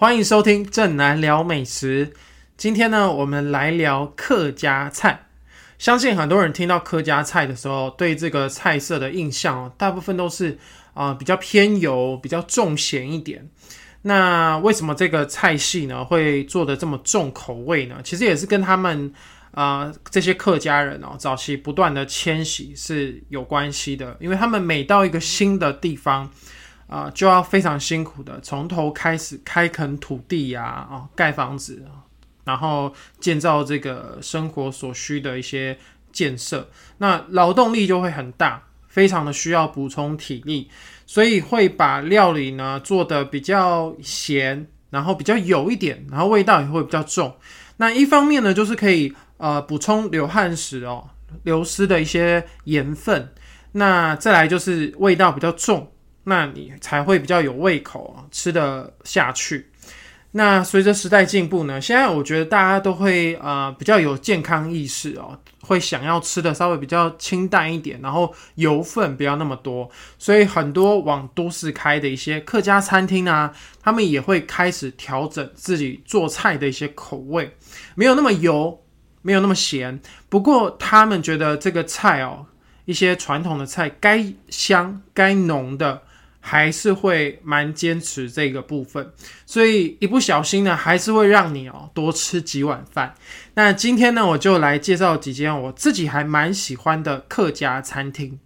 欢迎收听正南聊美食。今天呢，我们来聊客家菜。相信很多人听到客家菜的时候，对这个菜色的印象哦，大部分都是啊比较偏油、比较重咸一点。那为什么这个菜系呢会做的这么重口味呢？其实也是跟他们啊这些客家人哦早期不断的迁徙是有关系的，因为他们每到一个新的地方。啊，就要非常辛苦的从头开始开垦土地呀，啊，盖房子，然后建造这个生活所需的一些建设，那劳动力就会很大，非常的需要补充体力，所以会把料理呢做的比较咸，然后比较油一点，然后味道也会比较重。那一方面呢，就是可以呃补充流汗时哦流失的一些盐分，那再来就是味道比较重。那你才会比较有胃口啊，吃得下去。那随着时代进步呢，现在我觉得大家都会呃比较有健康意识哦，会想要吃的稍微比较清淡一点，然后油分不要那么多。所以很多往都市开的一些客家餐厅啊，他们也会开始调整自己做菜的一些口味，没有那么油，没有那么咸。不过他们觉得这个菜哦，一些传统的菜该香该浓的。还是会蛮坚持这个部分，所以一不小心呢，还是会让你哦多吃几碗饭。那今天呢，我就来介绍几间我自己还蛮喜欢的客家餐厅。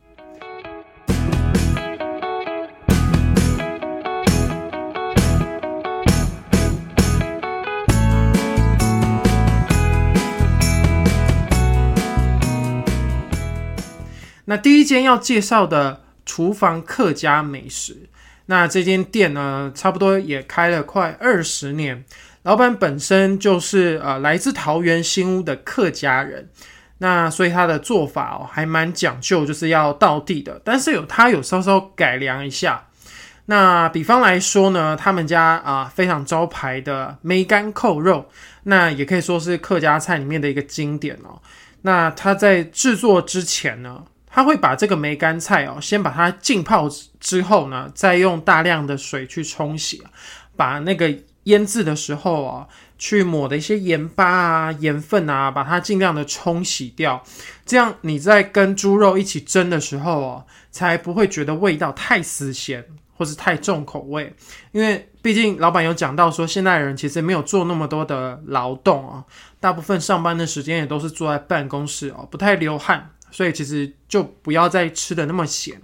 那第一间要介绍的。厨房客家美食，那这间店呢，差不多也开了快二十年。老板本身就是呃来自桃园新屋的客家人，那所以他的做法哦还蛮讲究，就是要到地的。但是有他有稍稍改良一下。那比方来说呢，他们家啊非常招牌的梅干扣肉，那也可以说是客家菜里面的一个经典哦。那他在制作之前呢？他会把这个梅干菜哦，先把它浸泡之后呢，再用大量的水去冲洗，把那个腌制的时候啊，去抹的一些盐巴啊、盐分啊，把它尽量的冲洗掉。这样你在跟猪肉一起蒸的时候哦，才不会觉得味道太死咸或是太重口味。因为毕竟老板有讲到说，现代人其实没有做那么多的劳动啊，大部分上班的时间也都是坐在办公室哦，不太流汗。所以其实就不要再吃的那么咸。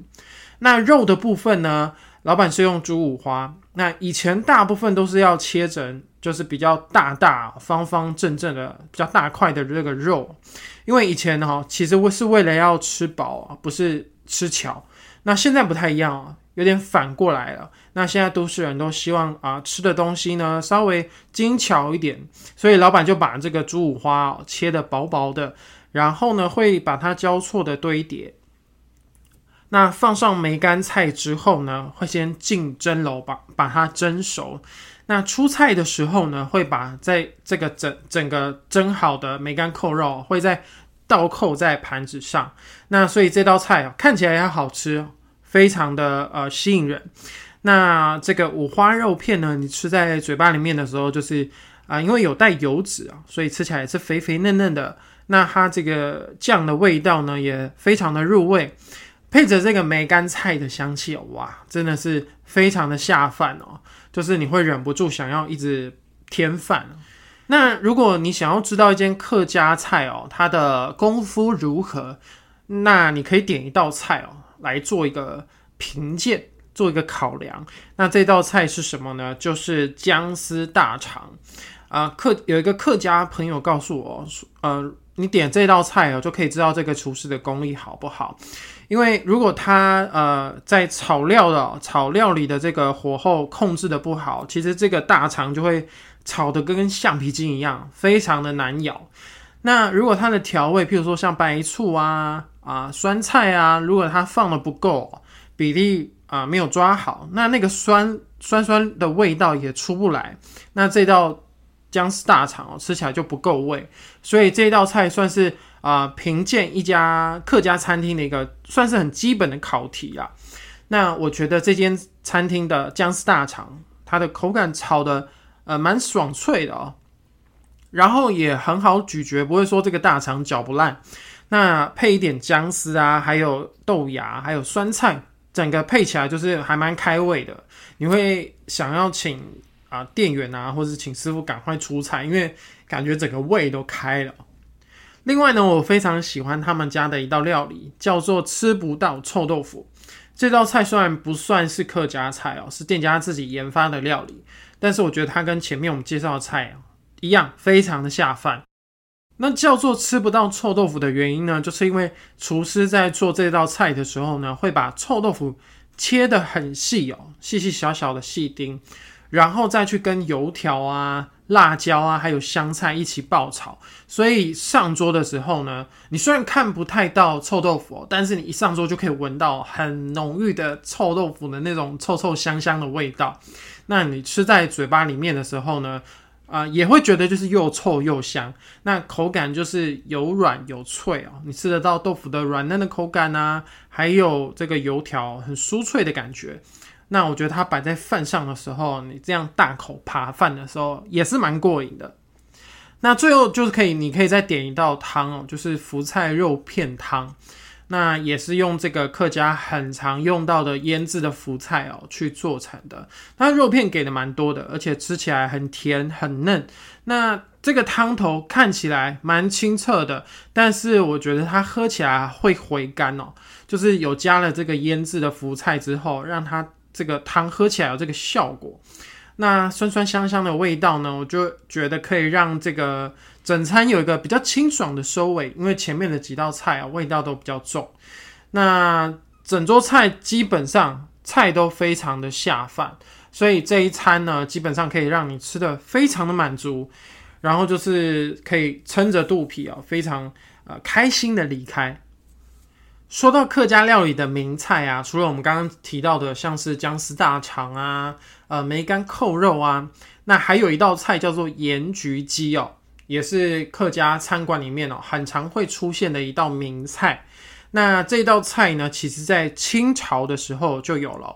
那肉的部分呢？老板是用猪五花。那以前大部分都是要切成，就是比较大大方方正正的比较大块的这个肉，因为以前哈其实我是为了要吃饱，不是吃巧。那现在不太一样啊，有点反过来了。那现在都市人都希望啊吃的东西呢稍微精巧一点，所以老板就把这个猪五花切的薄薄的。然后呢，会把它交错的堆叠。那放上梅干菜之后呢，会先进蒸笼把把它蒸熟。那出菜的时候呢，会把在这个整整个蒸好的梅干扣肉会在倒扣在盘子上。那所以这道菜啊，看起来也好吃，非常的呃吸引人。那这个五花肉片呢，你吃在嘴巴里面的时候，就是啊，因为有带油脂啊，所以吃起来是肥肥嫩嫩的。那它这个酱的味道呢，也非常的入味，配着这个梅干菜的香气，哇，真的是非常的下饭哦，就是你会忍不住想要一直添饭。那如果你想要知道一间客家菜哦，它的功夫如何，那你可以点一道菜哦来做一个评鉴，做一个考量。那这道菜是什么呢？就是姜丝大肠啊。客有一个客家朋友告诉我，呃。你点这道菜哦，就可以知道这个厨师的功力好不好。因为如果他呃在炒料的炒料里的这个火候控制的不好，其实这个大肠就会炒的跟橡皮筋一样，非常的难咬。那如果它的调味，譬如说像白醋啊啊酸菜啊，如果它放的不够，比例啊没有抓好，那那个酸酸酸的味道也出不来。那这道。姜丝大肠哦，吃起来就不够味，所以这道菜算是啊评鉴一家客家餐厅的一个算是很基本的考题啊。那我觉得这间餐厅的姜丝大肠，它的口感炒的呃，蛮爽脆的哦。然后也很好咀嚼，不会说这个大肠嚼不烂。那配一点姜丝啊，还有豆芽，还有酸菜，整个配起来就是还蛮开胃的。你会想要请啊店员啊，或者是请师傅赶快出菜，因为感觉整个胃都开了。另外呢，我非常喜欢他们家的一道料理，叫做吃不到臭豆腐。这道菜虽然不算是客家菜哦，是店家自己研发的料理，但是我觉得它跟前面我们介绍的菜一样，非常的下饭。那叫做吃不到臭豆腐的原因呢，就是因为厨师在做这道菜的时候呢，会把臭豆腐切得很细哦，细细小小的细丁，然后再去跟油条啊、辣椒啊，还有香菜一起爆炒。所以上桌的时候呢，你虽然看不太到臭豆腐，但是你一上桌就可以闻到很浓郁的臭豆腐的那种臭臭香香的味道。那你吃在嘴巴里面的时候呢？啊，也会觉得就是又臭又香，那口感就是有软有脆哦，你吃得到豆腐的软嫩的口感啊，还有这个油条很酥脆的感觉。那我觉得它摆在饭上的时候，你这样大口扒饭的时候也是蛮过瘾的。那最后就是可以，你可以再点一道汤哦，就是福菜肉片汤。那也是用这个客家很常用到的腌制的福菜哦去做成的。它肉片给的蛮多的，而且吃起来很甜很嫩。那这个汤头看起来蛮清澈的，但是我觉得它喝起来会回甘哦。就是有加了这个腌制的福菜之后，让它这个汤喝起来有这个效果。那酸酸香香的味道呢，我就觉得可以让这个。整餐有一个比较清爽的收尾，因为前面的几道菜啊味道都比较重。那整桌菜基本上菜都非常的下饭，所以这一餐呢基本上可以让你吃的非常的满足，然后就是可以撑着肚皮啊，非常呃开心的离开。说到客家料理的名菜啊，除了我们刚刚提到的像是姜丝大肠啊、呃梅干扣肉啊，那还有一道菜叫做盐焗鸡哦。也是客家餐馆里面哦，很常会出现的一道名菜。那这道菜呢，其实在清朝的时候就有了。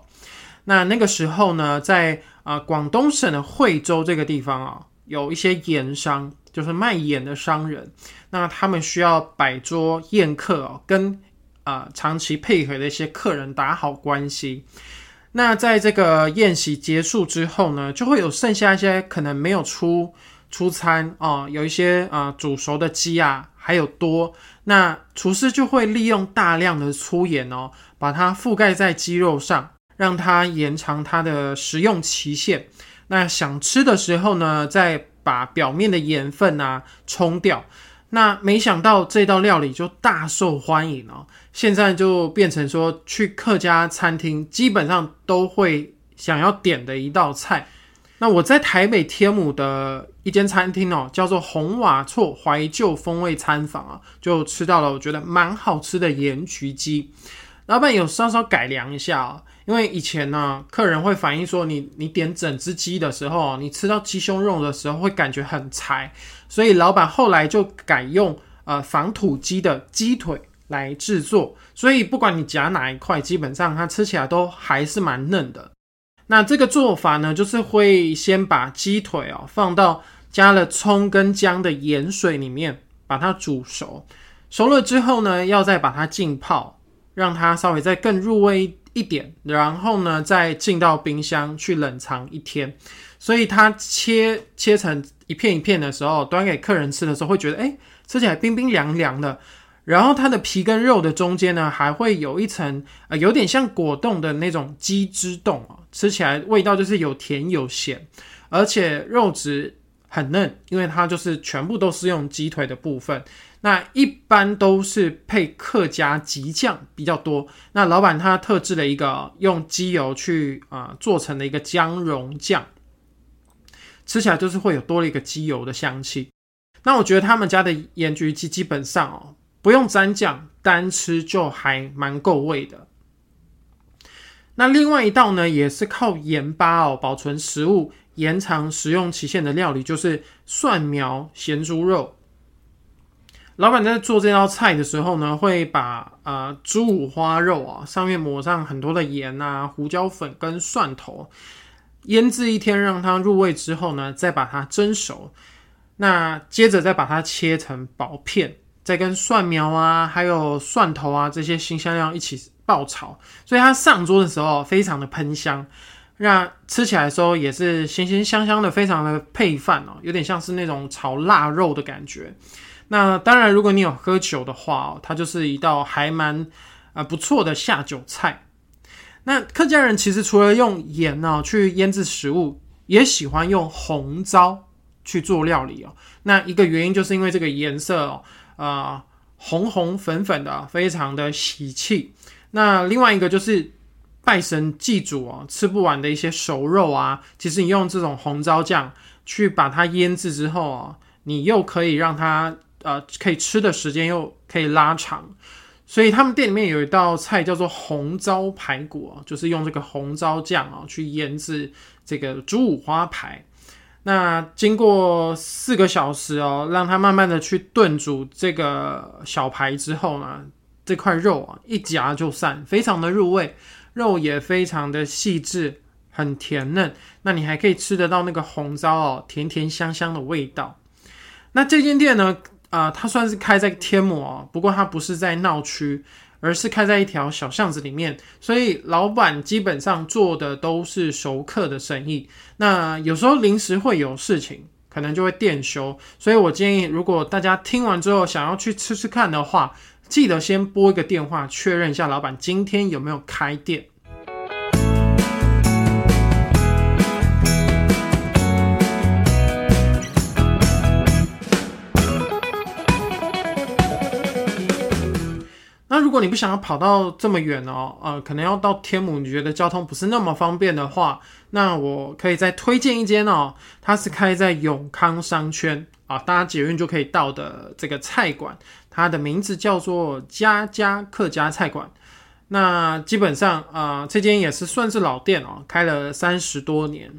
那那个时候呢，在啊广东省的惠州这个地方啊，有一些盐商，就是卖盐的商人。那他们需要摆桌宴客哦，跟啊长期配合的一些客人打好关系。那在这个宴席结束之后呢，就会有剩下一些可能没有出。出餐哦，有一些啊煮熟的鸡啊，还有多，那厨师就会利用大量的粗盐哦，把它覆盖在鸡肉上，让它延长它的食用期限。那想吃的时候呢，再把表面的盐分啊冲掉。那没想到这道料理就大受欢迎哦，现在就变成说去客家餐厅基本上都会想要点的一道菜。那我在台北天母的一间餐厅哦，叫做红瓦厝怀旧风味餐房啊，就吃到了我觉得蛮好吃的盐焗鸡。老板有稍稍改良一下啊，因为以前呢，客人会反映说，你你点整只鸡的时候，你吃到鸡胸肉的时候会感觉很柴，所以老板后来就改用呃防土鸡的鸡腿来制作，所以不管你夹哪一块，基本上它吃起来都还是蛮嫩的。那这个做法呢，就是会先把鸡腿哦放到加了葱跟姜的盐水里面，把它煮熟。熟了之后呢，要再把它浸泡，让它稍微再更入味一点。然后呢，再进到冰箱去冷藏一天。所以它切切成一片一片的时候，端给客人吃的时候，会觉得哎，吃起来冰冰凉凉的。然后它的皮跟肉的中间呢，还会有一层呃，有点像果冻的那种鸡汁冻啊，吃起来味道就是有甜有咸，而且肉质很嫩，因为它就是全部都是用鸡腿的部分。那一般都是配客家吉酱比较多。那老板他特制了一个用鸡油去啊做成的一个姜蓉酱，吃起来就是会有多了一个鸡油的香气。那我觉得他们家的盐焗鸡基本上哦。不用沾酱，单吃就还蛮够味的。那另外一道呢，也是靠盐巴哦保存食物、延长食用期限的料理，就是蒜苗咸猪肉。老板在做这道菜的时候呢，会把呃猪五花肉啊上面抹上很多的盐啊、胡椒粉跟蒜头，腌制一天，让它入味之后呢，再把它蒸熟。那接着再把它切成薄片，再跟蒜苗啊，还有蒜头啊这些新香料一起爆炒，所以它上桌的时候非常的喷香。那吃起来的时候也是咸咸香香的，非常的配饭哦，有点像是那种炒腊肉的感觉。那当然，如果你有喝酒的话，它就是一道还蛮啊不错的下酒菜。那客家人其实除了用盐呢去腌制食物，也喜欢用红糟去做料理哦。那一个原因就是因为这个颜色哦，啊红红粉粉的，非常的喜气。那另外一个就是拜神祭祖哦，吃不完的一些熟肉啊，其实你用这种红糟酱去把它腌制之后啊，你又可以让它呃可以吃的时间又可以拉长。所以他们店里面有一道菜叫做红糟排骨就是用这个红糟酱啊去腌制这个猪五花排。那经过四个小时哦，让它慢慢的去炖煮这个小排之后呢，这块肉啊一夹就散，非常的入味，肉也非常的细致，很甜嫩。那你还可以吃得到那个红糟哦，甜甜香香的味道。那这间店呢？啊，它算是开在天母，不过它不是在闹区，而是开在一条小巷子里面，所以老板基本上做的都是熟客的生意。那有时候临时会有事情，可能就会店休，所以我建议，如果大家听完之后想要去吃吃看的话，记得先拨一个电话确认一下老板今天有没有开店。你不想要跑到这么远哦，呃，可能要到天母，你觉得交通不是那么方便的话，那我可以再推荐一间哦，它是开在永康商圈啊，大家捷运就可以到的这个菜馆，它的名字叫做家家客家菜馆。那基本上啊，这间也是算是老店哦，开了三十多年，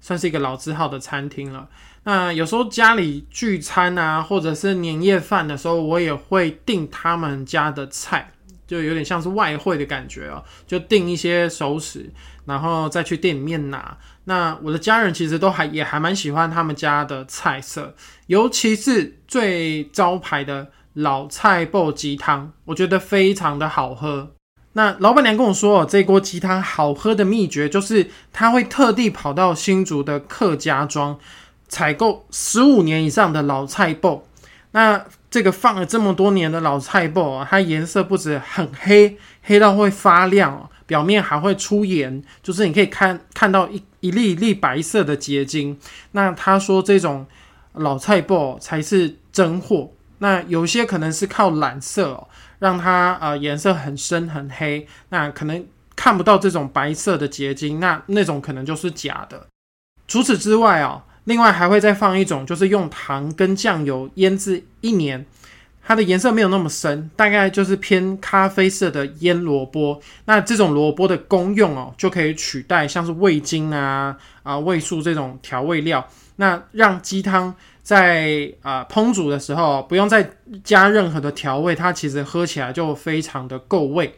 算是一个老字号的餐厅了。那有时候家里聚餐啊，或者是年夜饭的时候，我也会订他们家的菜，就有点像是外汇的感觉哦，就订一些熟食，然后再去店里面拿。那我的家人其实都还也还蛮喜欢他们家的菜色，尤其是最招牌的老菜爆鸡汤，我觉得非常的好喝。那老板娘跟我说，哦这锅鸡汤好喝的秘诀就是他会特地跑到新竹的客家庄。采购十五年以上的老菜脯，那这个放了这么多年的老菜脯啊，它颜色不止很黑，黑到会发亮，表面还会出盐，就是你可以看看到一一粒一粒白色的结晶。那他说这种老菜脯才是真货，那有些可能是靠染色哦，让它呃颜色很深很黑，那可能看不到这种白色的结晶，那那种可能就是假的。除此之外哦。另外还会再放一种，就是用糖跟酱油腌制一年，它的颜色没有那么深，大概就是偏咖啡色的腌萝卜。那这种萝卜的功用哦，就可以取代像是味精啊、啊味素这种调味料，那让鸡汤在啊烹煮的时候不用再加任何的调味，它其实喝起来就非常的够味。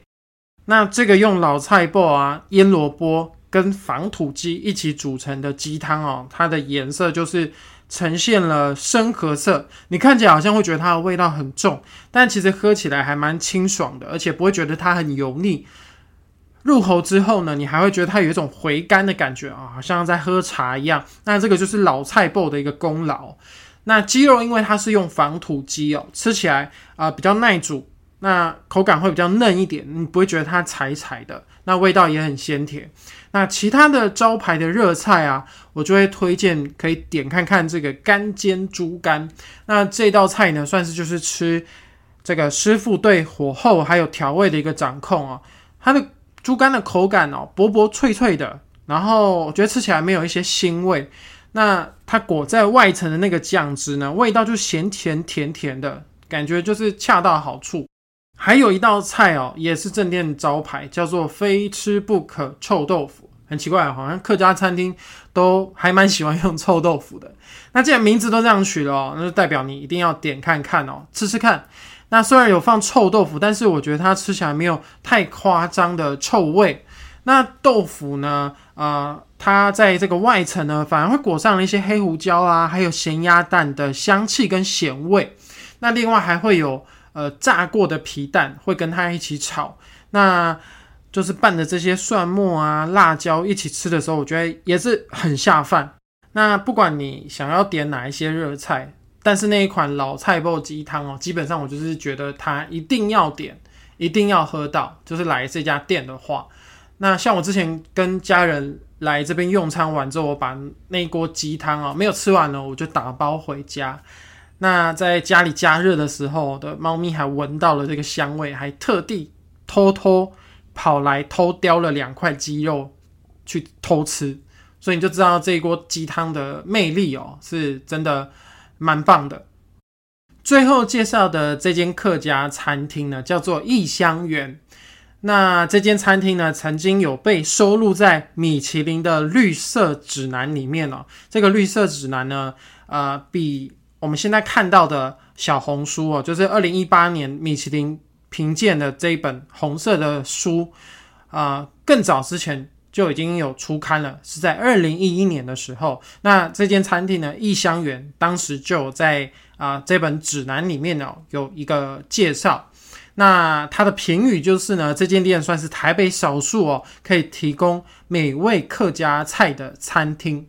那这个用老菜脯啊腌萝卜。跟防土鸡一起煮成的鸡汤哦，它的颜色就是呈现了深褐色。你看起来好像会觉得它的味道很重，但其实喝起来还蛮清爽的，而且不会觉得它很油腻。入喉之后呢，你还会觉得它有一种回甘的感觉啊，好像在喝茶一样。那这个就是老菜脯的一个功劳。那鸡肉因为它是用防土鸡哦，吃起来啊比较耐煮，那口感会比较嫩一点，你不会觉得它柴柴的。那味道也很鲜甜。那其他的招牌的热菜啊，我就会推荐可以点看看这个干煎猪肝。那这道菜呢，算是就是吃这个师傅对火候还有调味的一个掌控哦。它的猪肝的口感哦，薄薄脆脆的，然后我觉得吃起来没有一些腥味。那它裹在外层的那个酱汁呢，味道就咸甜甜甜的，感觉就是恰到好处。还有一道菜哦，也是正店招牌，叫做非吃不可臭豆腐。很奇怪，好像客家餐厅都还蛮喜欢用臭豆腐的。那既然名字都这样取了哦，那就代表你一定要点看看哦，吃吃看。那虽然有放臭豆腐，但是我觉得它吃起来没有太夸张的臭味。那豆腐呢？呃，它在这个外层呢，反而会裹上了一些黑胡椒啊，还有咸鸭蛋的香气跟咸味。那另外还会有呃炸过的皮蛋会跟它一起炒，那就是拌的这些蒜末啊、辣椒一起吃的时候，我觉得也是很下饭。那不管你想要点哪一些热菜，但是那一款老菜煲鸡汤哦，基本上我就是觉得它一定要点，一定要喝到，就是来这家店的话。那像我之前跟家人来这边用餐完之后，我把那一锅鸡汤啊没有吃完呢，我就打包回家。那在家里加热的时候，的猫咪还闻到了这个香味，还特地偷偷跑来偷叼了两块鸡肉去偷吃，所以你就知道这一锅鸡汤的魅力哦，是真的蛮棒的。最后介绍的这间客家餐厅呢，叫做异香园。那这间餐厅呢，曾经有被收录在米其林的绿色指南里面哦。这个绿色指南呢，呃，比我们现在看到的小红书哦，就是二零一八年米其林评鉴的这一本红色的书啊，更早之前就已经有出刊了，是在二零一一年的时候。那这间餐厅呢，异香园当时就在啊这本指南里面呢有一个介绍。那它的评语就是呢，这间店算是台北少数哦，可以提供美味客家菜的餐厅。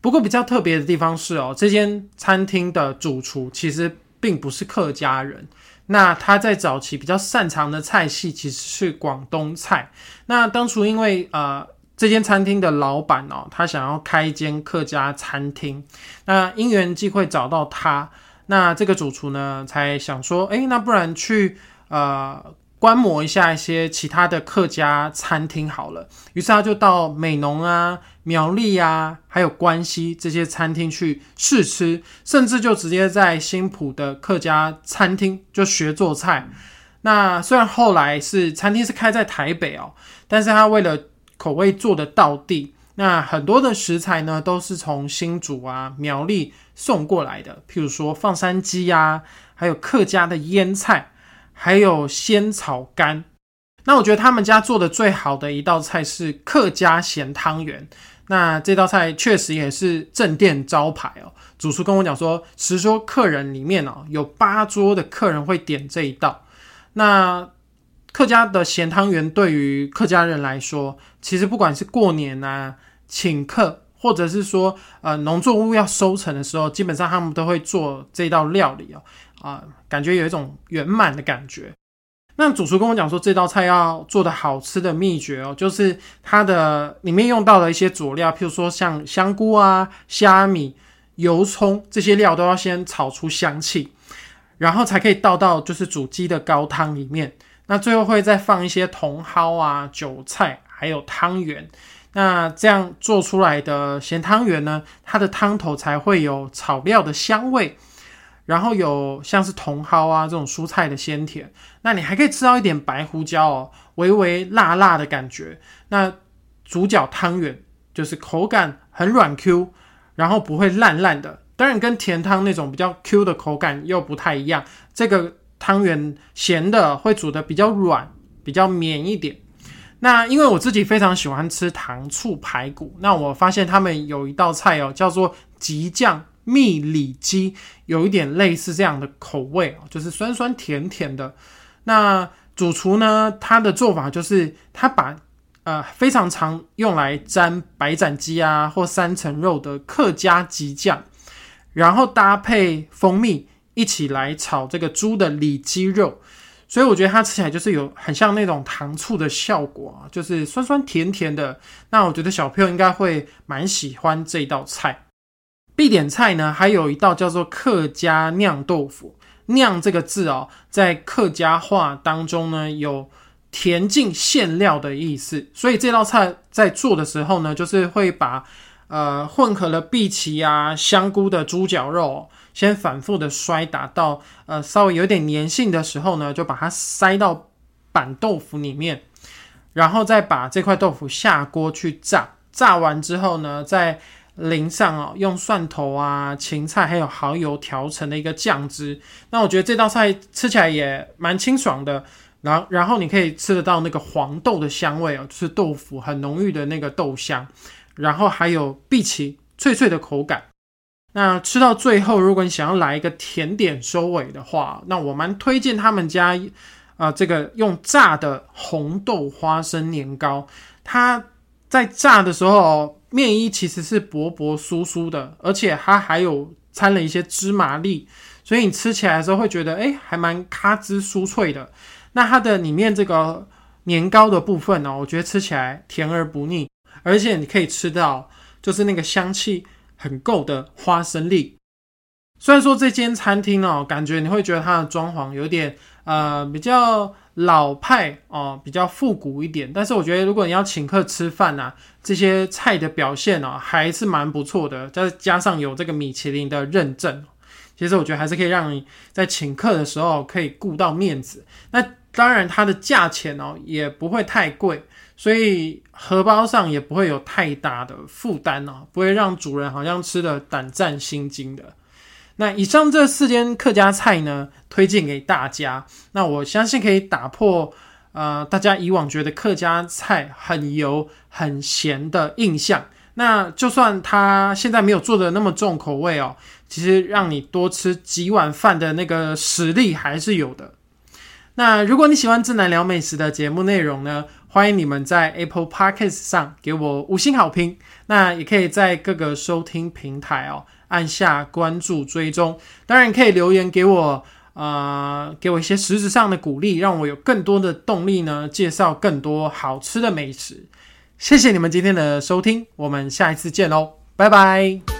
不过比较特别的地方是哦，这间餐厅的主厨其实并不是客家人。那他在早期比较擅长的菜系其实是广东菜。那当初因为呃这间餐厅的老板哦，他想要开一间客家餐厅，那因缘际会找到他，那这个主厨呢才想说，哎，那不然去。呃，观摩一下一些其他的客家餐厅好了。于是他就到美浓啊、苗栗啊，还有关西这些餐厅去试吃，甚至就直接在新浦的客家餐厅就学做菜。那虽然后来是餐厅是开在台北哦，但是他为了口味做的到地，那很多的食材呢都是从新竹啊、苗栗送过来的，譬如说放山鸡啊，还有客家的腌菜。还有仙草干，那我觉得他们家做的最好的一道菜是客家咸汤圆。那这道菜确实也是正店招牌哦。主厨跟我讲说，十桌客人里面哦，有八桌的客人会点这一道。那客家的咸汤圆对于客家人来说，其实不管是过年啊、请客，或者是说呃农作物要收成的时候，基本上他们都会做这道料理哦。啊，感觉有一种圆满的感觉。那主厨跟我讲说，这道菜要做的好吃的秘诀哦，就是它的里面用到的一些佐料，譬如说像香菇啊、虾米、油葱这些料，都要先炒出香气，然后才可以倒到就是煮鸡的高汤里面。那最后会再放一些茼蒿啊、韭菜，还有汤圆。那这样做出来的咸汤圆呢，它的汤头才会有炒料的香味。然后有像是茼蒿啊这种蔬菜的鲜甜，那你还可以吃到一点白胡椒哦，微微辣辣的感觉。那主角汤圆就是口感很软 Q，然后不会烂烂的。当然跟甜汤那种比较 Q 的口感又不太一样。这个汤圆咸的会煮的比较软，比较绵一点。那因为我自己非常喜欢吃糖醋排骨，那我发现他们有一道菜哦，叫做吉酱。蜜里鸡有一点类似这样的口味哦，就是酸酸甜甜的。那主厨呢，他的做法就是他把呃非常常用来沾白斩鸡啊或三层肉的客家鸡酱，然后搭配蜂蜜一起来炒这个猪的里脊肉，所以我觉得它吃起来就是有很像那种糖醋的效果啊，就是酸酸甜甜的。那我觉得小朋友应该会蛮喜欢这道菜。必点菜呢，还有一道叫做客家酿豆腐。酿这个字哦，在客家话当中呢，有填进馅料的意思。所以这道菜在做的时候呢，就是会把呃混合了碧琪啊、香菇的猪脚肉，先反复的摔打到呃稍微有点粘性的时候呢，就把它塞到板豆腐里面，然后再把这块豆腐下锅去炸。炸完之后呢，再淋上哦，用蒜头啊、芹菜还有蚝油调成的一个酱汁。那我觉得这道菜吃起来也蛮清爽的，然后然后你可以吃得到那个黄豆的香味哦，就是豆腐很浓郁的那个豆香，然后还有碧琪脆脆的口感。那吃到最后，如果你想要来一个甜点收尾的话，那我蛮推荐他们家啊这个用炸的红豆花生年糕。它在炸的时候，面衣其实是薄薄酥酥的，而且它还有掺了一些芝麻粒，所以你吃起来的时候会觉得哎还蛮咔吱酥脆的。那它的里面这个年糕的部分呢，我觉得吃起来甜而不腻，而且你可以吃到就是那个香气很够的花生粒。虽然说这间餐厅哦，感觉你会觉得它的装潢有点呃比较老派哦，比较复古一点，但是我觉得如果你要请客吃饭呐，这些菜的表现哦还是蛮不错的，再加上有这个米其林的认证，其实我觉得还是可以让你在请客的时候可以顾到面子。那当然，它的价钱哦也不会太贵，所以荷包上也不会有太大的负担哦，不会让主人好像吃的胆战心惊的。那以上这四间客家菜呢，推荐给大家。那我相信可以打破呃大家以往觉得客家菜很油很咸的印象。那就算它现在没有做的那么重口味哦，其实让你多吃几碗饭的那个实力还是有的。那如果你喜欢智南聊美食的节目内容呢，欢迎你们在 Apple Podcast 上给我五星好评。那也可以在各个收听平台哦按下关注追踪。当然可以留言给我，呃，给我一些实质上的鼓励，让我有更多的动力呢，介绍更多好吃的美食。谢谢你们今天的收听，我们下一次见喽，拜拜。